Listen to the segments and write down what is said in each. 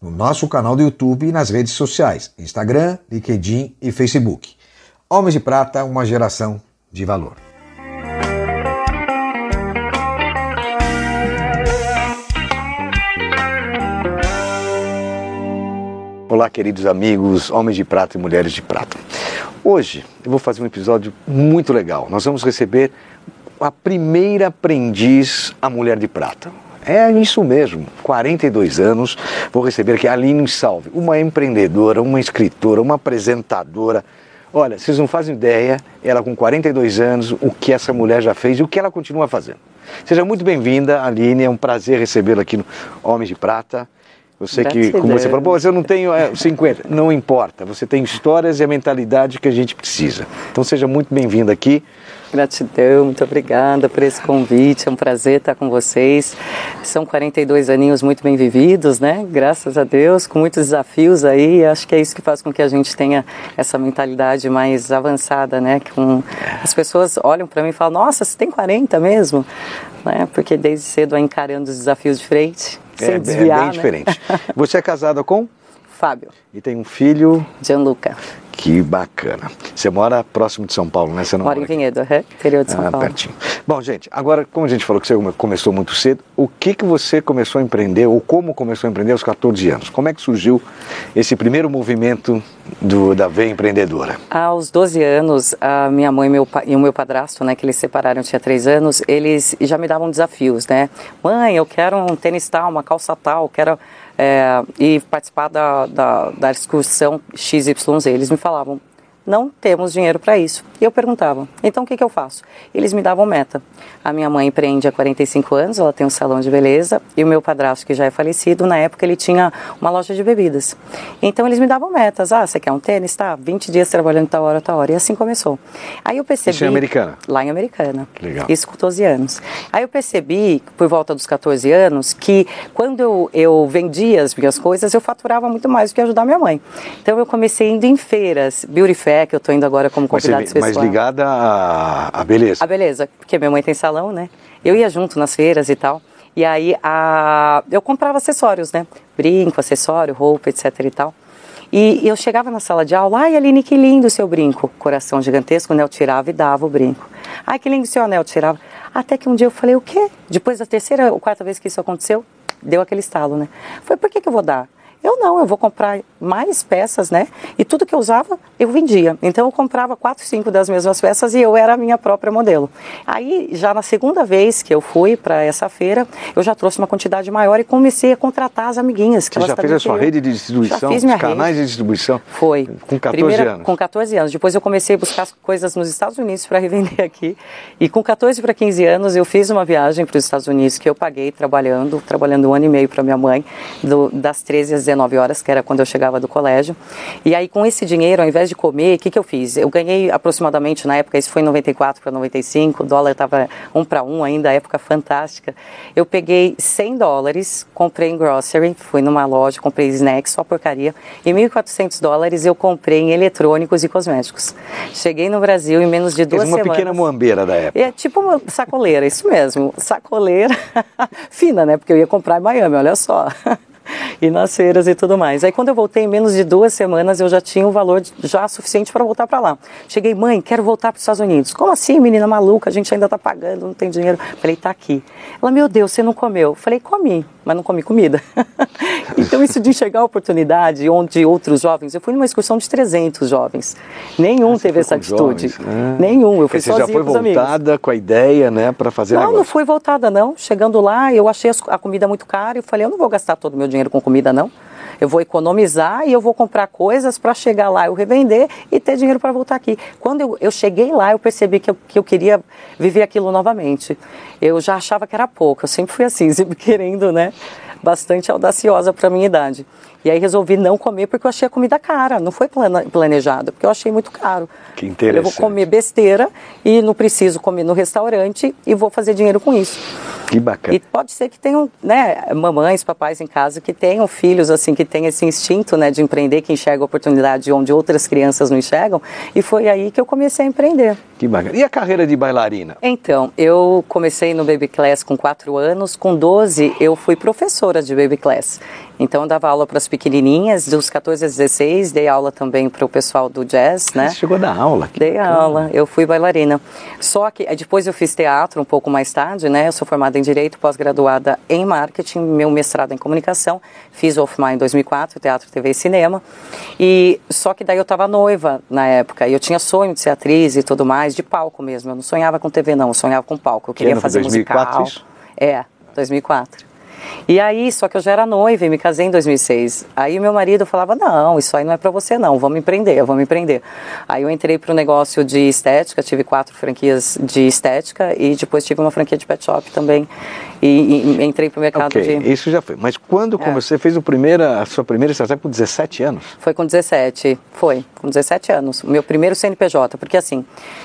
no nosso canal do YouTube e nas redes sociais, Instagram, LinkedIn e Facebook. Homens de Prata, uma geração de valor. Olá, queridos amigos, homens de prata e mulheres de prata. Hoje eu vou fazer um episódio muito legal. Nós vamos receber a primeira aprendiz, a mulher de prata. É isso mesmo, 42 anos, vou receber aqui a Aline Salve, uma empreendedora, uma escritora, uma apresentadora. Olha, vocês não fazem ideia, ela com 42 anos, o que essa mulher já fez e o que ela continua fazendo. Seja muito bem-vinda, Aline, é um prazer recebê-la aqui no Homens de Prata. Eu sei que, como você falou, Pô, eu não tenho é, 50. Não importa, você tem histórias e a mentalidade que a gente precisa. Então seja muito bem-vindo aqui. Gratidão, muito obrigada por esse convite, é um prazer estar com vocês. São 42 aninhos muito bem vividos, né? Graças a Deus, com muitos desafios aí, acho que é isso que faz com que a gente tenha essa mentalidade mais avançada, né? Com... As pessoas olham para mim e falam, nossa, você tem 40 mesmo? Né? Porque desde cedo vai encarando os desafios de frente, É, sem é desviar, bem né? diferente. Você é casada com? Fábio, E tem um filho? Gianluca, Que bacana. Você mora próximo de São Paulo, né? Você não mora em aqui? Vinhedo, uhum, interior de São Ah, Paulo. pertinho. Bom, gente, agora, como a gente falou que você come- começou muito cedo, o que que você começou a empreender, ou como começou a empreender aos 14 anos? Como é que surgiu esse primeiro movimento do, da veia empreendedora? Aos 12 anos, a minha mãe e, meu e o meu padrasto, né, que eles se separaram, eu tinha 3 anos, eles já me davam desafios, né? Mãe, eu quero um tênis tal, uma calça tal, quero é, ir participar da, da, da excursão XYZ. Eles me falavam, não temos dinheiro para isso. E eu perguntava, então o que, que eu faço? Eles me davam meta. A minha mãe empreende há 45 anos, ela tem um salão de beleza, e o meu padrasto, que já é falecido, na época ele tinha uma loja de bebidas. Então eles me davam metas. Ah, você quer um tênis? Tá, 20 dias trabalhando tal hora, tal hora. E assim começou. Aí eu percebi. Isso em Americana? Lá em Americana. Legal. Isso com 12 anos. Aí eu percebi, por volta dos 14 anos, que quando eu, eu vendia as minhas coisas, eu faturava muito mais do que ajudar minha mãe. Então eu comecei indo em feiras, Beauty Fair, que eu estou indo agora como Mas, convidada você- mais especial. ligada à, à beleza. A beleza, porque minha mãe tem salão, né? Eu ia junto nas feiras e tal. E aí a... eu comprava acessórios, né? Brinco, acessório, roupa, etc e tal. E eu chegava na sala de aula, ai Aline, que lindo o seu brinco. Coração gigantesco, né? Eu tirava e dava o brinco. Ai, que lindo o seu anel, eu tirava. Até que um dia eu falei, o quê? Depois da terceira ou quarta vez que isso aconteceu, deu aquele estalo, né? Foi, por que, que eu vou dar? Eu não, eu vou comprar mais peças, né? E tudo que eu usava, eu vendia. Então eu comprava quatro, cinco das mesmas peças e eu era a minha própria modelo. Aí, já na segunda vez que eu fui para essa feira, eu já trouxe uma quantidade maior e comecei a contratar as amiguinhas. Que Você elas já fez a sua queriam. rede de distribuição, Já fiz os minha canais rede. de distribuição? Foi. Com 14 Primeira- anos. Com 14 anos. Depois eu comecei a buscar as coisas nos Estados Unidos para revender aqui. E com 14 para 15 anos eu fiz uma viagem para os Estados Unidos que eu paguei trabalhando, trabalhando um ano e meio para minha mãe, do- das 13 às 19 horas, que era quando eu chegava do colégio. E aí com esse dinheiro, ao invés de comer, o que, que eu fiz? Eu ganhei aproximadamente, na época, isso foi em 94 para 95, o dólar estava um para um ainda, época fantástica. Eu peguei 100 dólares, comprei em grocery, fui numa loja, comprei snacks, só porcaria. E 1.400 dólares eu comprei em eletrônicos e cosméticos. Cheguei no Brasil em menos de duas uma semanas. pequena moambeira da época. É tipo uma sacoleira, isso mesmo. Sacoleira fina, né? Porque eu ia comprar em Miami, olha só. E nas feiras e tudo mais. Aí quando eu voltei, em menos de duas semanas, eu já tinha o valor já suficiente para voltar para lá. Cheguei, mãe, quero voltar para os Estados Unidos. Como assim, menina maluca? A gente ainda está pagando, não tem dinheiro. Falei, tá aqui. Ela, meu Deus, você não comeu? Falei, comi, mas não comi comida. então isso de enxergar a oportunidade onde outros jovens, eu fui numa excursão de 300 jovens. Nenhum teve essa Ah, atitude. jovens. Ah. Nenhum, eu fui Você já sozinha foi com os amigos. voltada com a ideia, né, para fazer Não, não negócio. fui voltada não. Chegando lá, eu achei a comida muito cara e falei, eu não vou gastar todo o meu dinheiro com comida não. Eu vou economizar e eu vou comprar coisas para chegar lá, eu revender e ter dinheiro para voltar aqui. Quando eu, eu cheguei lá, eu percebi que eu, que eu queria viver aquilo novamente. Eu já achava que era pouco, eu sempre fui assim, sempre querendo, né? bastante audaciosa para minha idade. E aí resolvi não comer porque eu achei a comida cara, não foi planejado, porque eu achei muito caro. Que interessante. Eu vou comer besteira e não preciso comer no restaurante e vou fazer dinheiro com isso. Que bacana. E pode ser que tenham, né, mamães, papais em casa que tenham filhos assim que têm esse instinto, né, de empreender, que enxerga a oportunidade onde outras crianças não enxergam, e foi aí que eu comecei a empreender. Que bacana. E a carreira de bailarina? Então, eu comecei no Baby Class com 4 anos, com 12 eu fui professora de Baby Class. Então eu dava aula para as pequenininhas, dos 14 a 16, dei aula também para o pessoal do jazz, né? Você chegou a dar aula? Dei aula, eu fui bailarina. Só que depois eu fiz teatro um pouco mais tarde, né? Eu sou formada em Direito, pós-graduada em Marketing, meu mestrado em Comunicação, fiz o OFMA em 2004, Teatro, TV e Cinema. E só que daí eu estava noiva na época, e eu tinha sonho de ser atriz e tudo mais, de palco mesmo. Eu não sonhava com TV não, eu sonhava com palco. Eu queria ano, fazer 2004, musical. Isso? É, 2004. E aí, só que eu já era noiva e me casei em 2006. Aí meu marido falava: Não, isso aí não é para você, não, vamos empreender, vamos empreender. Aí eu entrei para o negócio de estética, tive quatro franquias de estética e depois tive uma franquia de pet shop também. E, e entrei para o mercado Ok, de. isso já foi. Mas quando É. você fez o primeira, a sua primeira startup com 17 anos? Foi com 17, foi, com 17 anos. Meu primeiro CNPJ, porque assim,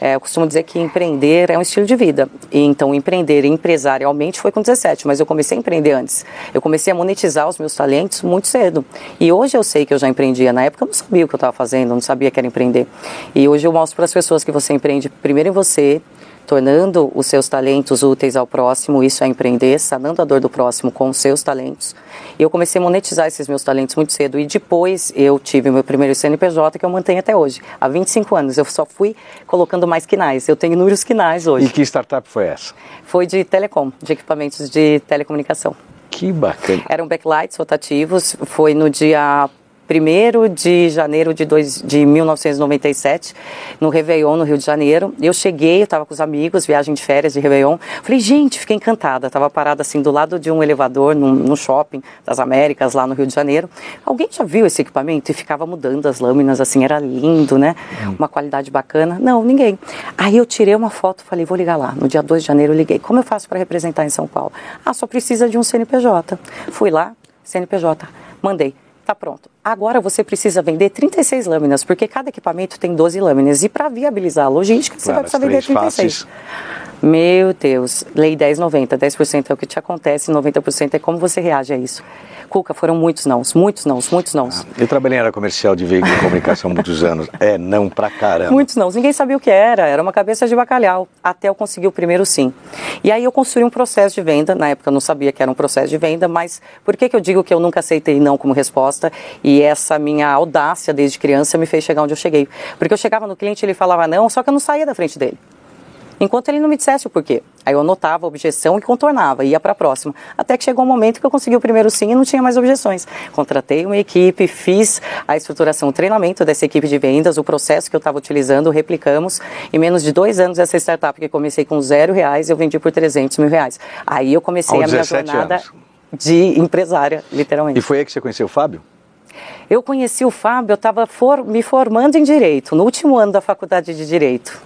é, eu costumo dizer que empreender é um estilo de vida. E, então, empreender empresarialmente foi com 17, mas eu comecei a empreender antes. Eu comecei a monetizar os meus talentos muito cedo. E hoje eu sei que eu já empreendia. Na época eu não sabia o que eu estava fazendo, não sabia que era empreender. E hoje eu mostro para as pessoas que você empreende primeiro em você, tornando os seus talentos úteis ao próximo, isso é empreender, sanando a dor do próximo com os seus talentos. E eu comecei a monetizar esses meus talentos muito cedo e depois eu tive meu primeiro CNPJ que eu mantenho até hoje, há 25 anos. Eu só fui colocando mais quinais. Eu tenho inúmeros quinais hoje. E que startup foi essa? Foi de telecom, de equipamentos de telecomunicação. Que bacana. Eram backlights rotativos, foi no dia 1 de janeiro de, dois, de 1997, no Réveillon, no Rio de Janeiro. Eu cheguei, eu estava com os amigos, viagem de férias de Réveillon. Falei, gente, fiquei encantada. Estava parada assim do lado de um elevador no, no shopping das Américas, lá no Rio de Janeiro. Alguém já viu esse equipamento? E ficava mudando as lâminas, assim, era lindo, né? Uma qualidade bacana. Não, ninguém. Aí eu tirei uma foto, falei, vou ligar lá. No dia 2 de janeiro eu liguei. Como eu faço para representar em São Paulo? Ah, só precisa de um CNPJ. Fui lá, CNPJ, mandei. Tá pronto. Agora você precisa vender 36 lâminas, porque cada equipamento tem 12 lâminas. E para viabilizar a logística, você Claro, vai precisar vender três 36. faces. Meu Deus, lei 1090, 10% é o que te acontece, 90% é como você reage a isso. Cuca, foram muitos nãos, muitos nãos, muitos nãos. Eu trabalhei na área comercial de veículo de comunicação há muitos anos. É não pra caramba. Muitos não, ninguém sabia o que era, era uma cabeça de bacalhau, até eu conseguir o primeiro sim. E aí eu construí um processo de venda, na época eu não sabia que era um processo de venda, mas por que, que eu digo que eu nunca aceitei não como resposta? E essa minha audácia desde criança me fez chegar onde eu cheguei. Porque eu chegava no cliente e ele falava não, só que eu não saía da frente dele. Enquanto ele não me dissesse o porquê. Aí eu anotava a objeção e contornava, ia para a próxima. Até que chegou um momento que eu consegui o primeiro sim e não tinha mais objeções. Contratei uma equipe, fiz a estruturação, o treinamento dessa equipe de vendas, o processo que eu estava utilizando, replicamos. Em menos de dois anos, essa startup que comecei com zero reais, eu vendi por 300 mil reais. Aí eu comecei a minha 17 jornada anos. de empresária, literalmente. E foi aí que você conheceu o Fábio? Eu conheci o Fábio, eu estava for, me formando em Direito, no último ano da faculdade de Direito.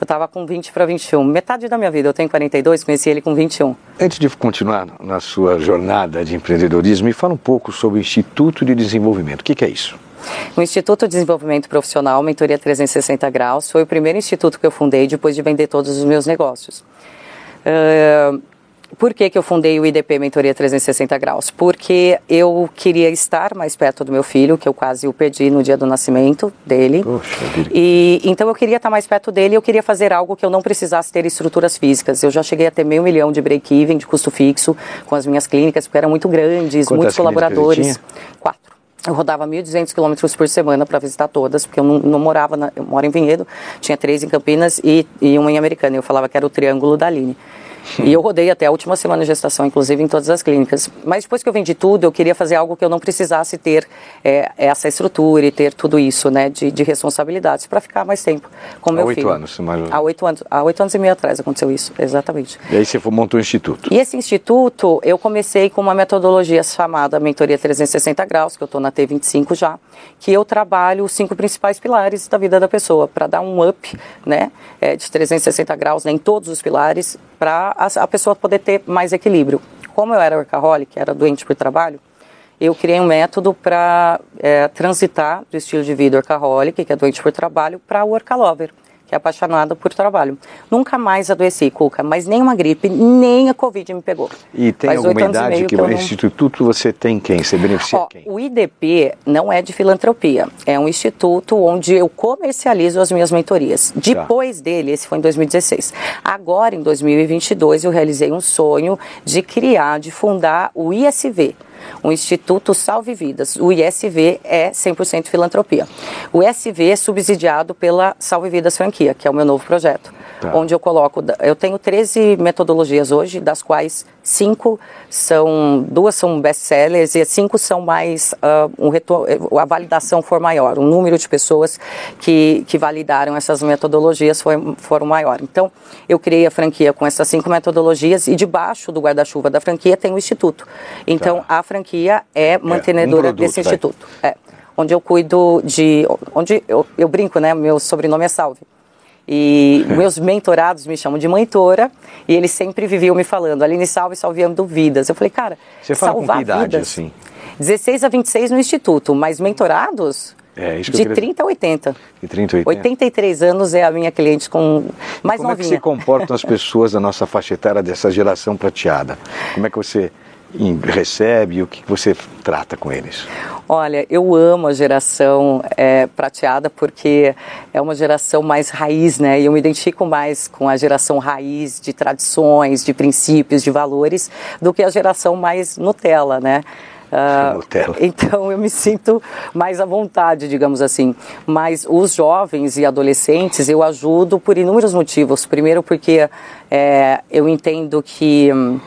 Eu estava com 20 para 21, metade da minha vida, eu tenho 42, conheci ele com 21. Antes de continuar na sua jornada de empreendedorismo, me fala um pouco sobre o Instituto de Desenvolvimento. O que, que é isso? O Instituto de Desenvolvimento Profissional, Mentoria 360 Graus, foi o primeiro instituto que eu fundei depois de vender todos os meus negócios. Ah, por que, que eu fundei o IDP Mentoria 360 Graus? Porque eu queria estar mais perto do meu filho, que eu quase o perdi no dia do nascimento dele. Poxa. E então eu queria estar mais perto dele, eu queria fazer algo que eu não precisasse ter estruturas físicas. Eu já cheguei a ter meio milhão de break-even, de custo fixo, com as minhas clínicas, porque eram muito grandes, Quantas muitos colaboradores. Quatro. Eu rodava 1.200 quilômetros por semana para visitar todas, porque eu não, não morava, na, eu moro em Vinhedo, tinha três em Campinas e, e uma em Americana. Eu falava que era o Triângulo da Aline. E eu rodei até a última semana de gestação, inclusive em todas as clínicas. Mas depois que eu vendi tudo, eu queria fazer algo que eu não precisasse ter é, essa estrutura e ter tudo isso, né, de, de responsabilidades, para ficar mais tempo com Há meu oito filho. anos, mais ou menos. Há oito anos. Há oito anos e meio atrás aconteceu isso, exatamente. E aí você montou um instituto. E esse instituto, eu comecei com uma metodologia chamada Mentoria 360 Graus, que eu estou na T25 já, que eu trabalho os cinco principais pilares da vida da pessoa, para dar um up né, é, de 360 graus né, em todos os pilares, para a, pessoa poder ter mais equilíbrio. como eu era workaholic, era doente por trabalho, eu criei um método para é, transitar do estilo de vida workaholic, que é doente por trabalho, para workalover que é apaixonada por trabalho. Nunca mais adoeci, Cuca, mas nem uma gripe, nem a Covid me pegou. E tem Faz alguma idade que, eu esse instituto você tem quem? Você beneficia Ó, quem? o IDP não é de filantropia, é um instituto onde eu comercializo as minhas mentorias. Depois dele, esse foi em 2016. Agora, em 2022, eu realizei um sonho de criar, de fundar o ISV um Instituto Salve Vidas. O ISV é 100% filantropia. O SV é subsidiado pela Salve Vidas Franquia, que é o meu novo projeto, Tá. onde eu coloco, eu tenho 13 metodologias hoje, das quais cinco são, duas são best-sellers e cinco são mais, ah, um retor- a validação for maior, o número de pessoas que, que validaram essas metodologias foi, foram maior. Então, eu criei a franquia com essas cinco metodologias e debaixo do guarda-chuva da franquia tem o instituto. Então, a franquia é mantenedora produto, desse vai. instituto. É, onde eu cuido de, onde eu, eu brinco, né, meu sobrenome é Salve. E meus mentorados me chamam de mentora e eles sempre viviam me falando, Aline Salve, salveando vidas. Eu falei, cara, Você fala com salvar que idade, vidas. assim? 16 a 26 no instituto, mas mentorados É, isso que eu de queria- 30 a 80. De 30 a 80. 83 anos é a minha cliente com mais Como é que se novinha. comportam as pessoas da nossa faixa etária dessa geração prateada? Como é que você recebe? O que você trata com eles? Olha, eu amo a geração é, prateada porque é uma geração mais raiz, né? E eu me identifico mais com a geração raiz de tradições, de princípios, de valores, do que a geração mais Nutella, né? Nutella. então eu me sinto mais à vontade, digamos assim. Mas os jovens e adolescentes eu ajudo por inúmeros motivos. Primeiro porque é, eu entendo que hum,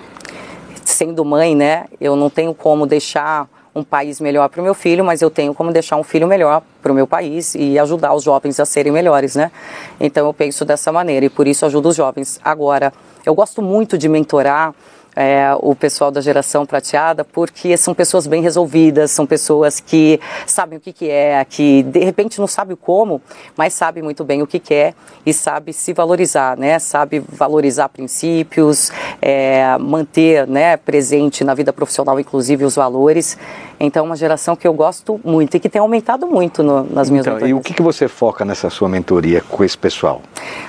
sendo mãe, né, eu não tenho como deixar um país melhor para o meu filho, mas eu tenho como deixar um filho melhor para o meu país e ajudar os jovens a serem melhores, né? Então eu penso dessa maneira e por isso ajudo os jovens. Agora, eu gosto muito de mentorar é, o pessoal da geração prateada, porque são pessoas bem resolvidas, são pessoas que sabem o que, que é, que de repente não sabe o como, mas sabe muito bem o que, que é e sabe se valorizar, né? Sabe valorizar princípios, é, manter né, presente na vida profissional, inclusive, os valores. Então, é uma geração que eu gosto muito e que tem aumentado muito no- nas minhas Então, e o que, que você foca nessa sua mentoria com esse pessoal?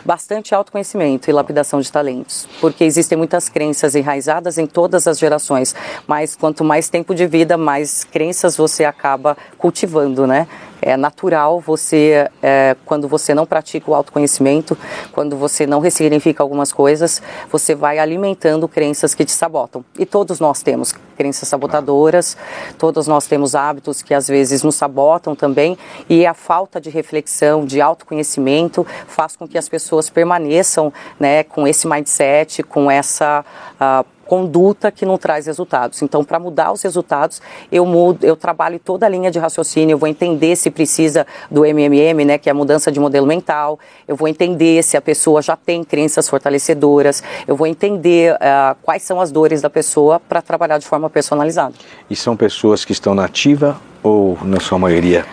Bastante autoconhecimento e lapidação de talentos, porque existem muitas crenças enraizadas em todas as gerações, mas quanto mais tempo de vida, mais crenças você acaba cultivando, né? É natural você, é, quando você não pratica o autoconhecimento, quando você não ressignifica algumas coisas, você vai alimentando crenças que te sabotam. E todos nós temos crenças sabotadoras, todos nós temos hábitos que às vezes nos sabotam também, e a falta de reflexão, de autoconhecimento, faz com que as pessoas permaneçam né, com esse mindset, com essa. ah, conduta que não traz resultados. Então, para mudar os resultados, eu mudo, eu trabalho toda a linha de raciocínio, eu vou entender se precisa do MMM, né, que é a mudança de modelo mental, eu vou entender se a pessoa já tem crenças fortalecedoras, eu vou entender ah, quais são as dores da pessoa para trabalhar de forma personalizada. E são pessoas que estão na ativa ou, na sua maioria,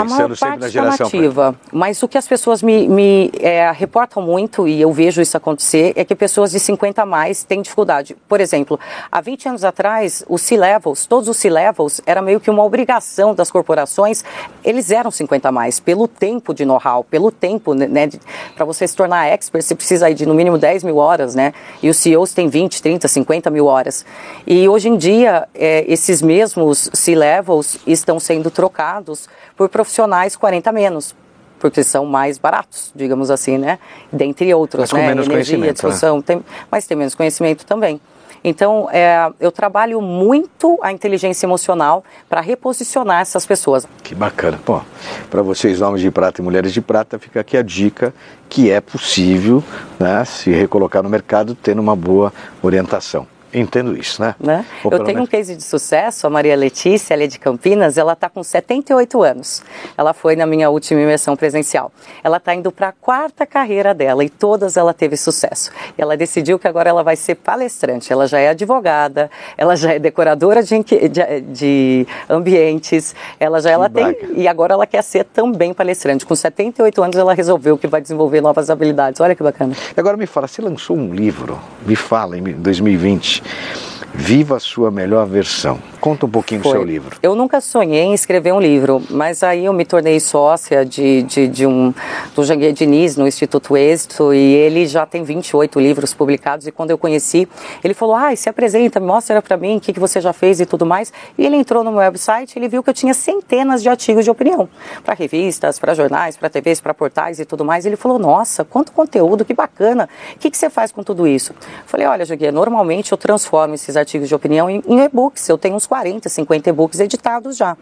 A maior parte geração? nativa, mas o que as pessoas me, me, é, reportam muito, e eu vejo isso acontecer, é que pessoas de 50 a mais têm dificuldade. Por exemplo, há 20 anos atrás, os C-Levels, todos os C-Levels, era meio que uma obrigação das corporações, eles eram 50 a mais, pelo tempo de know-how, pelo tempo, né, para você se tornar expert, você precisa de no mínimo 10 mil horas, né, e os CEOs têm 20, 30, 50 mil horas. E hoje em dia, é, esses mesmos C-Levels estão sendo trocados por profissionais 40 menos, porque são mais baratos, digamos assim, né? Dentre outros, Mas com né? menos Energia, conhecimento, né? discussão, tem, mas tem menos conhecimento também. Então, é, eu trabalho muito a inteligência emocional para reposicionar essas pessoas. Que bacana. Bom, para vocês, homens de prata e mulheres de prata, fica aqui a dica que é possível né, se recolocar no mercado tendo uma boa orientação. Entendo isso, né? Né? Eu tenho um menos- case de sucesso, a Maria Letícia, ela é de Campinas, ela está com 78 anos. Ela foi na minha última imersão presencial. Ela está indo para a quarta carreira dela e todas ela teve sucesso. E ela decidiu que agora ela vai ser palestrante. Ela já é advogada, ela já é decoradora de, de- de ambientes, ela já ela tem e agora ela quer ser também palestrante. Com 78 anos ela resolveu que vai desenvolver novas habilidades. Olha que bacana. Agora me fala, você lançou um livro, me fala, em 2020, seguinte: Viva a sua melhor versão. Conta um pouquinho Foi. do seu livro. Eu nunca sonhei em escrever um livro, mas aí eu me tornei sócia de, de, de um, do Janguier Diniz no Instituto Êxito e ele já tem 28 livros publicados e quando eu conheci, ele falou, ah, se apresenta, mostra para mim o que, que você já fez e tudo mais. E ele entrou no meu website ele viu que eu tinha centenas de artigos de opinião para revistas, para jornais, para TVs, para portais e tudo mais. Ele falou, nossa, quanto conteúdo, que bacana. O que, que você faz com tudo isso? Eu falei, olha, Janguier, normalmente eu transformo esses artigos de opinião em, em e-books. Eu tenho uns 40, 50 e-books editados já.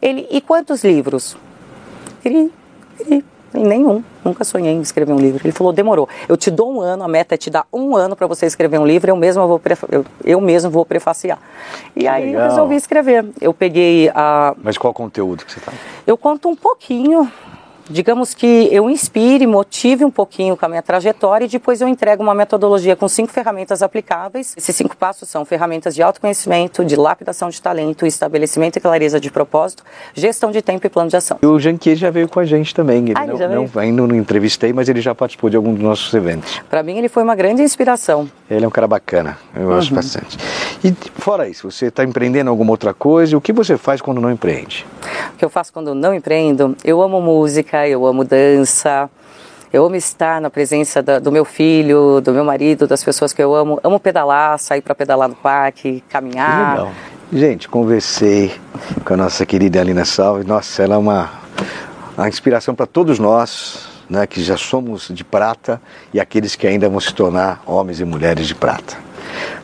Ele, e quantos livros? Ele, ele, nenhum, nunca sonhei em escrever um livro. Ele falou, demorou. Eu te dou um ano, a meta é te dar um ano para você escrever um livro, eu mesmo vou, eu, eu mesmo vou prefaciar. E Que aí legal. eu resolvi escrever. Eu peguei a, Mas qual conteúdo que você está? eu conto um pouquinho, digamos que eu inspire, motive um pouquinho com a minha trajetória e depois eu entrego uma metodologia com cinco ferramentas aplicáveis. Esses cinco passos são ferramentas de autoconhecimento, de lapidação de talento, estabelecimento e clareza de propósito, gestão de tempo e plano de ação. E o Janquier já veio com a gente também. Ele Ah, não, já veio? não- ainda não entrevistei, mas ele já participou de algum dos nossos eventos. Para mim ele foi uma grande inspiração. Ele é um cara bacana, eu gosto Uhum. bastante. E fora isso, você está empreendendo alguma outra coisa? O que você faz quando não empreende? O que eu faço quando não empreendo? Eu amo música, eu amo dança, eu amo estar na presença da- do meu filho, do meu marido, das pessoas que eu amo. Amo pedalar, sair para pedalar no parque, Que caminhar. legal. Gente, conversei com a nossa querida Alina Salve. Nossa, ela é uma, uma inspiração para todos nós, né, que já somos de prata e aqueles que ainda vão se tornar homens e mulheres de prata.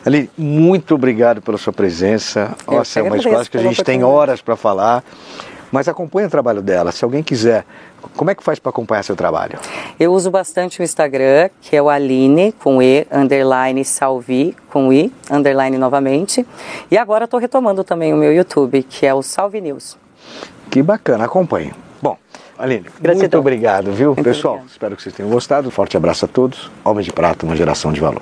Aline, muito obrigado pela sua presença. Eu Nossa, é uma escola que a gente tem horas para falar, mas acompanhe o trabalho dela. Se alguém quiser, como é que faz para acompanhar seu trabalho? Eu uso bastante o Instagram, que é o Aline, com E, underline Salvi, com I, underline novamente. E agora estou retomando também o meu YouTube, que é o Salve News. Que bacana, acompanhe. Bom, Aline, muito Gratidão. obrigado, viu? Muito Pessoal, obrigada. espero que vocês tenham gostado. Forte abraço a todos. Homens de Prata, uma geração de valor.